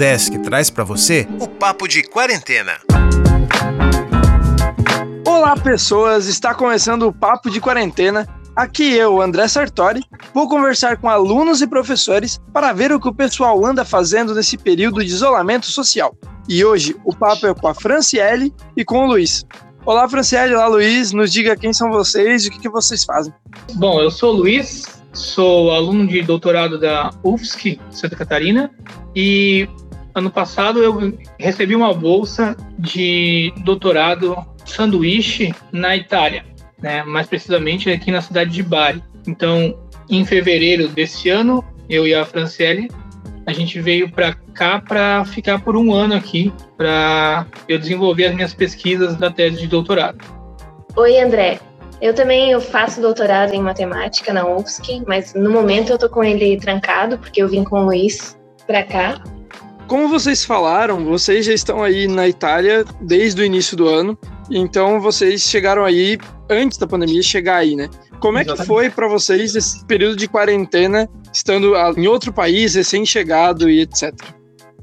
Desk traz para você o Papo de Quarentena. Olá, pessoas! Está começando o Papo de Quarentena. Aqui eu, André Sartori, vou conversar com alunos e professores para ver o que o pessoal anda fazendo nesse período de isolamento social. E hoje o papo é com a Franciele e com o Luiz. Olá, Franciele, olá, Luiz. Nos diga quem são vocês e o que, que vocês fazem. Bom, eu sou o Luiz, sou aluno de doutorado da UFSC, Santa Catarina, e ano passado eu recebi uma bolsa de doutorado sanduíche na Itália, né? mais precisamente aqui na cidade de Bari. Então, em fevereiro desse ano, eu e a Franciele, a gente veio para cá para ficar por um ano aqui, para eu desenvolver as minhas pesquisas da tese de doutorado. Oi, André. Eu também eu faço doutorado em matemática na UFSC, mas no momento eu tô com ele trancado, porque eu vim com o Luiz para cá. Como vocês falaram, vocês já estão aí na Itália desde o início do ano, então vocês chegaram aí antes da pandemia chegar aí, né? Como é que foi para vocês esse período de quarentena, estando em outro país, recém-chegado e etc?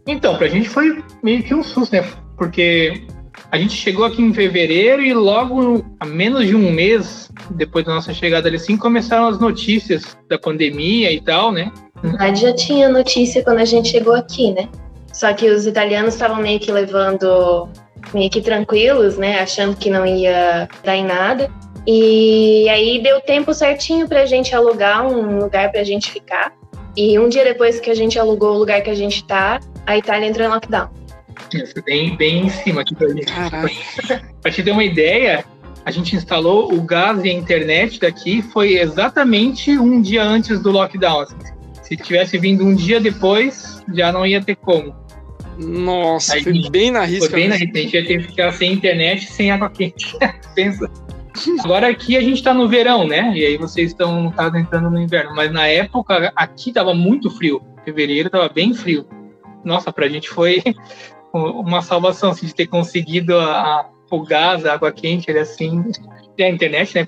Então, pra gente foi meio que um susto, né? Porque a gente chegou aqui em fevereiro e logo, a menos de um mês depois da nossa chegada ali, sim, começaram as notícias da pandemia e tal, né? Na verdade, já tinha notícia quando a gente chegou aqui, né? Só que os italianos estavam meio que levando meio que tranquilos, né? Achando que não ia dar em nada. E aí deu tempo certinho pra gente alugar um lugar pra gente ficar. E um dia depois que a gente alugou o lugar que a gente tá, a Itália entrou em lockdown. Isso, bem, bem em cima aqui pra gente. Pra te ter uma ideia, a gente instalou o gás e a internet daqui foi exatamente um dia antes do lockdown. Assim. Se tivesse vindo um dia depois, já não ia ter como. Nossa, Aí, foi bem na risca. Foi bem na risca. A gente ia ter que ficar sem internet sem água quente. Pensa. Agora aqui a gente tá no verão, né? E aí vocês estão, no caso, entrando no inverno. Mas na época aqui tava muito frio. Fevereiro tava bem frio. Nossa, pra gente foi uma salvação assim, de ter conseguido a, a, o gás, a água quente, assim. E a internet, né?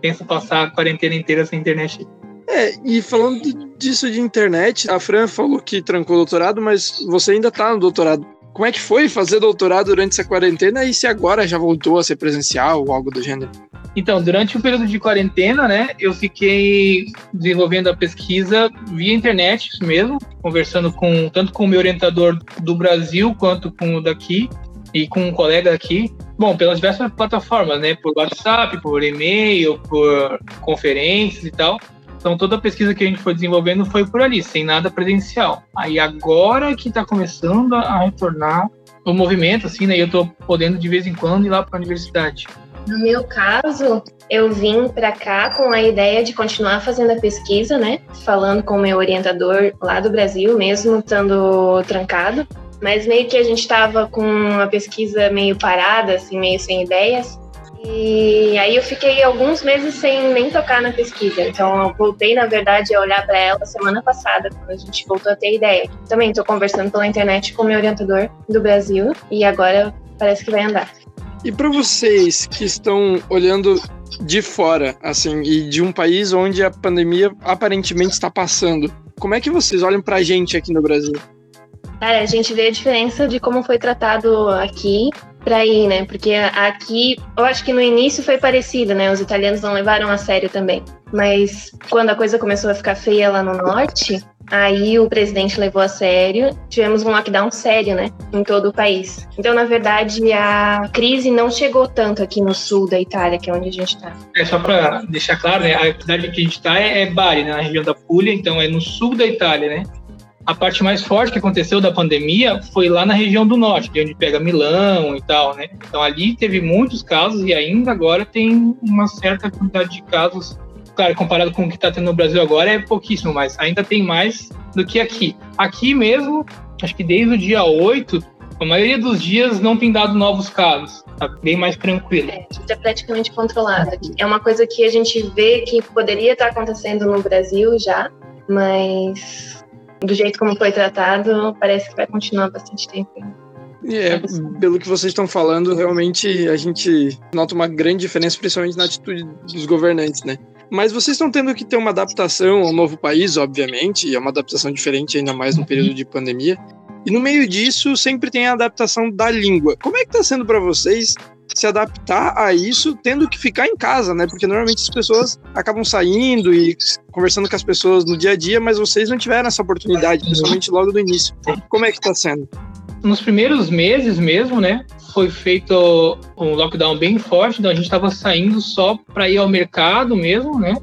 Pensa passar a quarentena inteira sem internet. É, e falando disso de internet, a Fran falou que trancou o doutorado, mas você ainda tá no doutorado. Como é que foi fazer doutorado durante essa quarentena e se agora já voltou a ser presencial ou algo do gênero? Então, durante o período de quarentena, né, eu fiquei desenvolvendo a pesquisa via internet mesmo, conversando com tanto com o meu orientador do Brasil quanto com o daqui e com um colega aqui. Bom, pelas diversas plataformas, né, por WhatsApp, por e-mail, por conferências e tal. Então toda a pesquisa que a gente foi desenvolvendo foi por ali, sem nada presencial. Aí agora que está começando a retornar o movimento, assim, né? E eu estou podendo de vez em quando ir lá para a universidade. No meu caso, eu vim para cá com a ideia de continuar fazendo a pesquisa, né? Falando com o meu orientador lá do Brasil, mesmo estando trancado. Mas meio que a gente estava com a pesquisa meio parada, assim, meio sem ideias. E aí eu fiquei alguns meses sem nem tocar na pesquisa. Então eu voltei, na verdade, a olhar para ela semana passada, quando a gente voltou a ter ideia. Também estou conversando pela internet com o meu orientador do Brasil e agora parece que vai andar. E para vocês que estão olhando de fora, assim, e de um país onde a pandemia aparentemente está passando, como é que vocês olham para a gente aqui no Brasil? Cara, a gente vê a diferença de como foi tratado aqui para ir, né? Porque aqui, eu acho que no início foi parecido, né? Os italianos não levaram a sério também. Mas quando a coisa começou a ficar feia lá no norte, aí o presidente levou a sério. Tivemos um lockdown sério, né? Em todo o país. Então, na verdade, a crise não chegou tanto aqui no sul da Itália, que é onde a gente está. É só para deixar claro, né? A cidade que a gente está é, é Bari, né? na região da Puglia, então é no sul da Itália, né? A parte mais forte que aconteceu da pandemia foi lá na região do norte, de onde pega Milão e tal, né? Então ali teve muitos casos e ainda agora tem uma certa quantidade de casos. Claro, comparado com o que está tendo no Brasil agora é pouquíssimo, mas ainda tem mais do que aqui. Aqui mesmo, acho que desde o dia 8, a maioria dos dias não tem dado novos casos. Tá bem mais tranquilo. É, é praticamente controlado. É uma coisa que a gente vê que poderia estar acontecendo no Brasil já, mas do jeito como foi tratado, parece que vai continuar bastante tempo. É, pelo que vocês estão falando, realmente a gente nota uma grande diferença, principalmente na atitude dos governantes, né? Mas vocês estão tendo que ter uma adaptação ao novo país, obviamente, e é uma adaptação diferente, ainda mais no período de pandemia. E no meio disso, sempre tem a adaptação da língua. Como é que está sendo para vocês se adaptar a isso, tendo que ficar em casa, né? Porque normalmente as pessoas acabam saindo e conversando com as pessoas no dia a dia, mas vocês não tiveram essa oportunidade, principalmente logo no início. Como é que está sendo? Nos primeiros meses mesmo, né? Foi feito um lockdown bem forte, então a gente estava saindo só para ir ao mercado mesmo, né?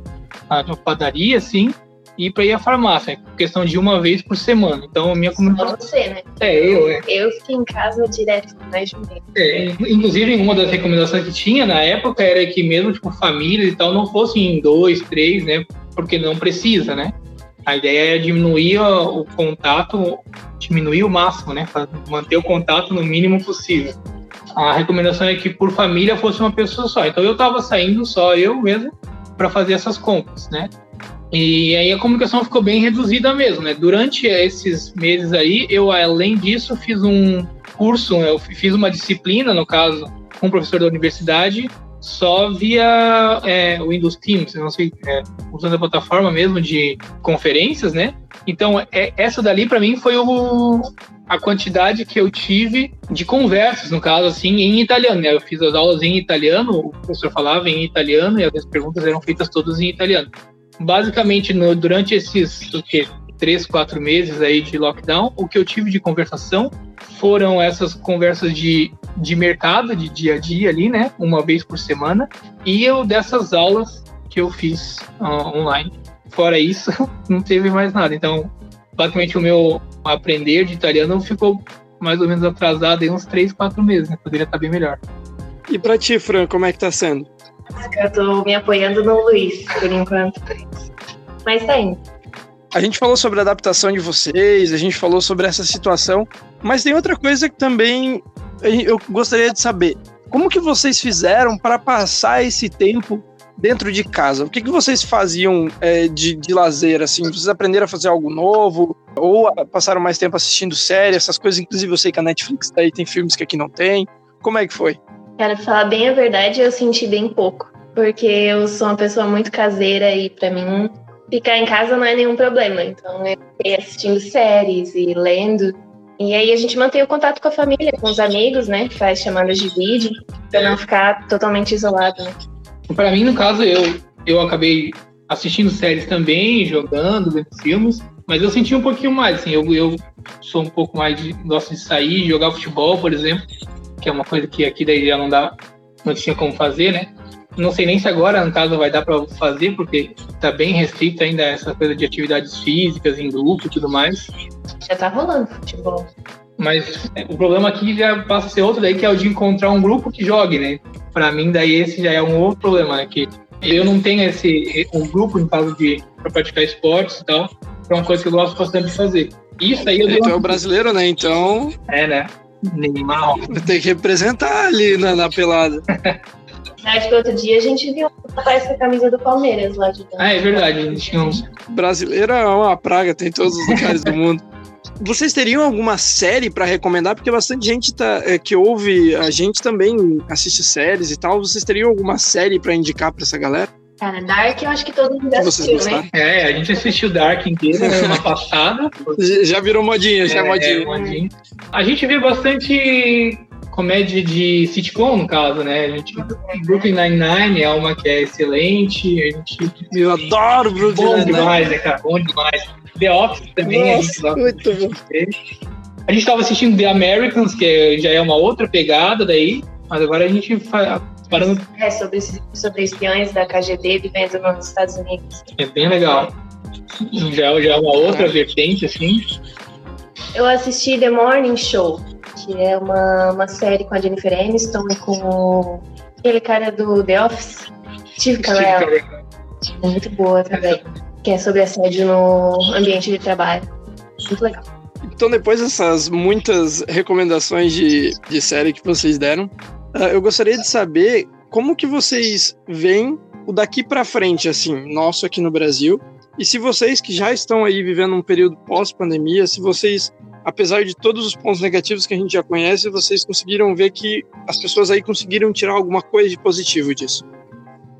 A padaria, assim e para ir à farmácia, questão de uma vez por semana. Então, a minha comunidade. Só você, né? É, eu, é. Eu fiquei em casa direto mais de um mês. É, inclusive, uma das recomendações que tinha na época era que mesmo, tipo, famílias e tal, não fossem em dois, três, né? Porque não precisa, né? A ideia é diminuir o contato, diminuir o máximo, né? Para manter o contato no mínimo possível. A recomendação é que por família fosse uma pessoa só. Então eu estava saindo só eu mesmo para fazer essas compras, né? E aí a comunicação ficou bem reduzida mesmo, né? Durante esses meses aí, eu além disso fiz um curso, eu fiz uma disciplina, no caso, com um professor da universidade, só via é, Windows Teams, não sei, é, usando a plataforma mesmo de conferências, né? Então, é, essa dali para mim foi o, a quantidade que eu tive de conversas, no caso, assim, em italiano, né? Eu fiz as aulas em italiano, o professor falava em italiano e as perguntas eram feitas todas em italiano basicamente, no, durante esses o quê, três, quatro meses aí de lockdown, o que eu tive de conversação foram essas conversas de, de mercado, de dia a dia ali, né? Uma vez por semana. E eu dessas aulas que eu fiz uh, online. Fora isso, não teve mais nada. Então, basicamente, o meu aprender de italiano ficou mais ou menos atrasado em uns três, quatro meses, né? Poderia estar bem melhor. E para ti, Fran, como é que tá sendo? Eu tô me apoiando no Luiz, por enquanto. Mas tá indo. A gente falou sobre a adaptação de vocês, a gente falou sobre essa situação, mas tem outra coisa que também eu gostaria de saber. Como que vocês fizeram para passar esse tempo dentro de casa? O que, que vocês faziam é, de, de lazer, assim? Vocês aprenderam a fazer algo novo? Ou passaram mais tempo assistindo séries, essas coisas? Inclusive, eu sei que a Netflix daí tem filmes que aqui não tem. Como é que foi? Cara, pra falar bem a verdade, eu senti bem pouco. Porque eu sou uma pessoa muito caseira e para mim ficar em casa não é nenhum problema. Então eu fiquei assistindo séries e lendo. E aí a gente mantém o contato com a família, com os amigos, né? Faz chamadas de vídeo, para não ficar totalmente isolado, né? Para mim, no caso, eu, eu acabei assistindo séries também, jogando, vendo filmes, mas eu senti um pouquinho mais, assim, eu, eu sou um pouco mais de, gosto de sair, jogar futebol, por exemplo, que é uma coisa que aqui daí já não dá, não tinha como fazer, né? Não sei nem se agora, no caso, vai dar para fazer, porque está bem restrita ainda essa coisa de atividades físicas em grupo e tudo mais. Já tá rolando futebol. Mas é, o problema aqui já passa a ser outro daí, que é o de encontrar um grupo que jogue, né? Para mim, daí esse já é um outro problema, né? Que eu não tenho esse um grupo, no caso de pra praticar esportes e tal, é uma coisa que eu gosto bastante de fazer. Isso aí eu Então é o brasileiro, né? Então. É, né? Neymar. Tem que representar ali na, na pelada. Acho que outro dia a gente viu um rapaz com a camisa do Palmeiras lá de Ah, é verdade. A gente. Brasileiro é uma praga, tem em todos os lugares do mundo. Vocês teriam alguma série para recomendar? Porque bastante gente tá, é, que ouve a gente também assiste séries e tal. Vocês teriam alguma série para indicar para essa galera? Cara, Dark eu acho que todo mundo já assistiu, né? É, a gente assistiu Dark inteiro na né, passada. Já virou modinha, já é, é modinha. É, modinha. A gente vê bastante comédia de sitcom, no caso, né? A gente, Brooklyn Nine-Nine é uma que é excelente. A gente, Eu adoro Brooklyn Nine-Nine. Bom demais, né, cara? Bom demais. The Office também. Nossa, a gente muito bom. A gente estava assistindo The Americans, que já é uma outra pegada daí, mas agora a gente parando. É, sobre, sobre espiões da KGB vivendo nos Estados Unidos. É bem legal. Já, já é uma outra vertente, assim. Eu assisti The Morning Show, que é uma, uma série com a Jennifer Aniston e com aquele cara do The Office, Steve Carell. É muito boa também. Que é sobre assédio no ambiente de trabalho. Muito legal. Então, depois dessas muitas recomendações de, de série que vocês deram, eu gostaria de saber como que vocês veem o daqui para frente, assim, nosso aqui no Brasil. E se vocês que já estão aí vivendo um período pós-pandemia, se vocês apesar de todos os pontos negativos que a gente já conhece, vocês conseguiram ver que as pessoas aí conseguiram tirar alguma coisa de positivo disso?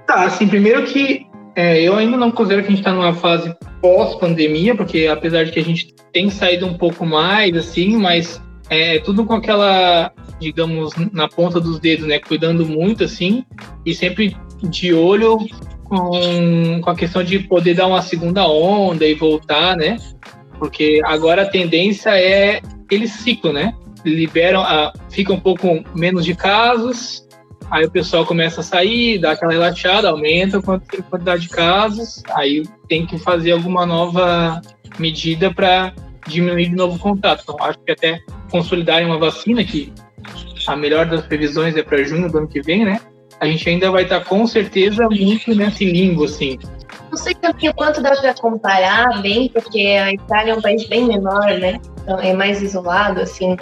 Tá, assim, primeiro que É, eu ainda não considero que a gente está numa fase pós-pandemia, porque apesar de que a gente tem saído um pouco mais, assim, mas é tudo com aquela, digamos, na ponta dos dedos, né? Cuidando muito, assim, e sempre de olho com, com a questão de poder dar uma segunda onda e voltar, né? Porque agora a tendência é aquele ciclo, né? Liberam, a, fica um pouco menos de casos, aí o pessoal começa a sair, dá aquela relaxada, aumenta a quantidade de casos, aí tem que fazer alguma nova medida para diminuir de novo o contato. Então, acho que até consolidarem uma vacina, que a melhor das previsões é para junho do ano que vem, né? A gente ainda vai estar com certeza muito nesse limbo, assim. Não sei também o quanto dá para comparar bem, porque a Itália é um país bem menor, né? Então é mais isolado, assim.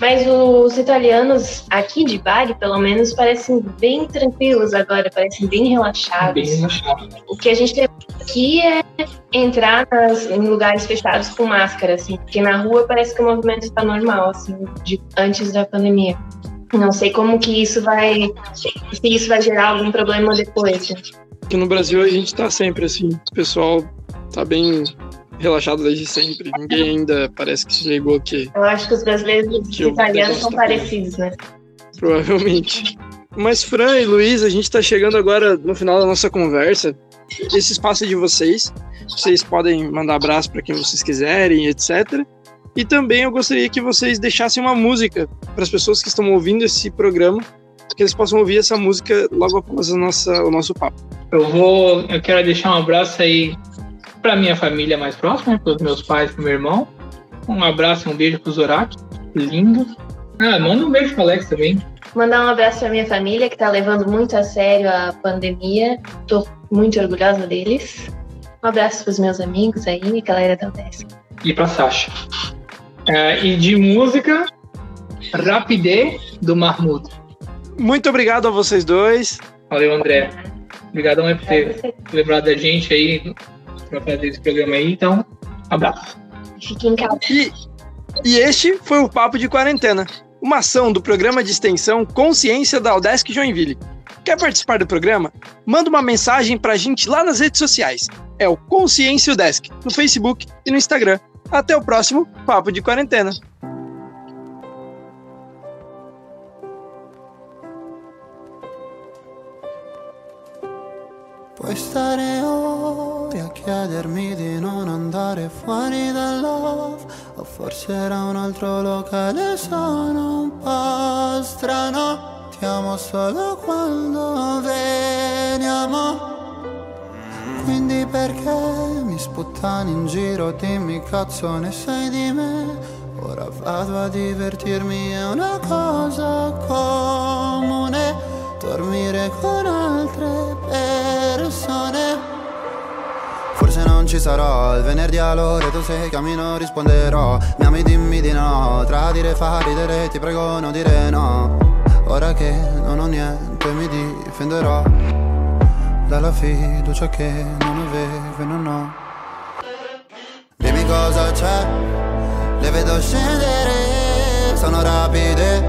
Mas os italianos aqui de Bari, pelo menos, parecem bem tranquilos agora, parecem bem relaxados. Bem relaxado. O que a gente tem aqui é entrar nas, em lugares fechados com máscara, assim, porque na rua parece que o movimento está normal, assim, de, antes da pandemia. Não sei como que isso vai, se isso vai gerar algum problema depois. Aqui no Brasil a gente tá sempre assim, o pessoal tá bem relaxado desde sempre. Ninguém ainda parece que se ligou aqui. Eu acho que os brasileiros e os italianos são parecidos, né? Provavelmente. Mas Fran e Luiz, a gente está chegando agora no final da nossa conversa. Esse espaço é de vocês. Vocês podem mandar abraço para quem vocês quiserem, etc. E também eu gostaria que vocês deixassem uma música para as pessoas que estão ouvindo esse programa, que eles possam ouvir essa música logo após a nossa, o nosso papo. Eu vou, eu quero deixar um abraço aí para minha família mais próxima, para os meus pais, para meu irmão. Um abraço e um beijo para o Zorak, lindo. Ah, manda um beijo para Alex também. Mandar um abraço para minha família que está levando muito a sério a pandemia. Estou muito orgulhosa deles. Um abraço para os meus amigos aí, galera da UDESC. E para Sasha. É, e de música, Rapidez do Mahmoud. Muito obrigado a vocês dois. Valeu, André. Obrigadão aí por ter lembrado da gente aí para fazer esse programa aí. Então, abraço. Fique em casa. E, e este foi o Papo de Quarentena, uma ação do programa de extensão Consciência da Udesc Joinville. Quer participar do programa? Manda uma mensagem para a gente lá nas redes sociais. É o Consciência Udesc, no Facebook e no Instagram. Até o próximo Papo de Quarentena. Ore a chiedermi di non andare fuori dal love O forse era un altro locale, sono un po' strano. Ti amo solo quando veniamo. Quindi perché mi sputtani in giro, dimmi cazzo ne sai di me? Ora vado a divertirmi, è una cosa comune. Dormire con sarò. Il venerdì all'ora tu sei cammino risponderò. Mi ami dimmi di no. Tradire fa ridere ti prego non dire no. Ora che non ho niente mi difenderò. Dalla fiducia che non avevo e non ho. Dimmi cosa c'è, le vedo scendere, sono rapide,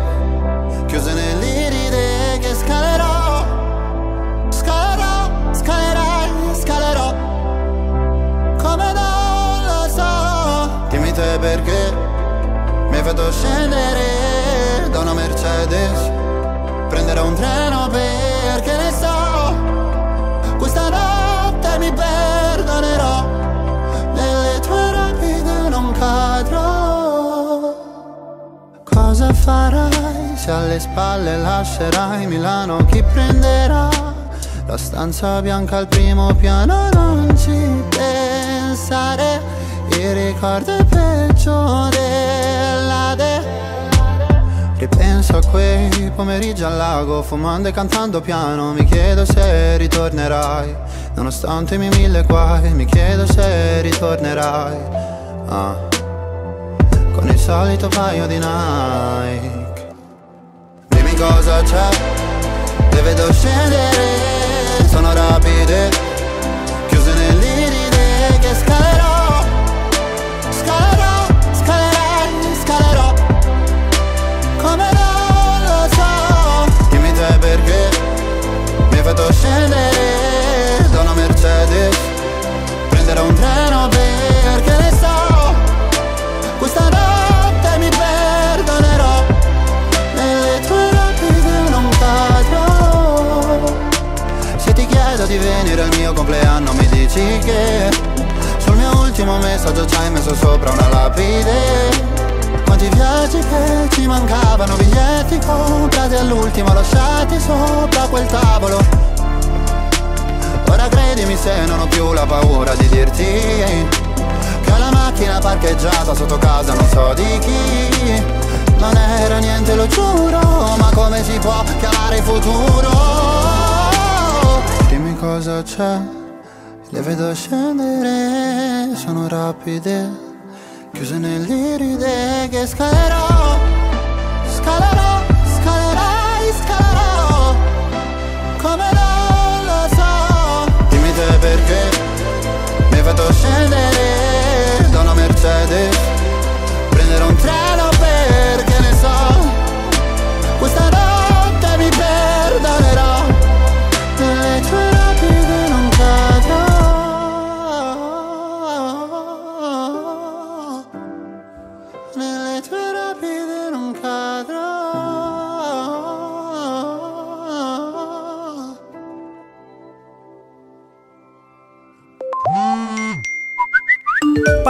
chiuse nell'iride farai se alle spalle lascerai Milano? Chi prenderà la stanza bianca al primo piano? Non ci pensare, il ricordo è peggio della de. Ripenso a quei pomeriggi al lago Fumando e cantando piano Mi chiedo se ritornerai Nonostante i miei mille guai Mi chiedo se ritornerai ah. Con il solito paio di Nike. Dimmi cosa c'è Le vedo scendere. Sono rapide L'ultimo messaggio ci hai messo sopra una lapide. Quanti viaggi che ci mancavano Biglietti comprati all'ultimo lasciati sopra quel tavolo? Ora credimi se non ho più la paura di dirti Che ho la macchina parcheggiata sotto casa non so di chi. Non era niente lo giuro Ma come si può chiamare il futuro? Dimmi cosa c'è Le vedo scendere Sono rapide Chiuse nell'iride che scalerò Scalerò,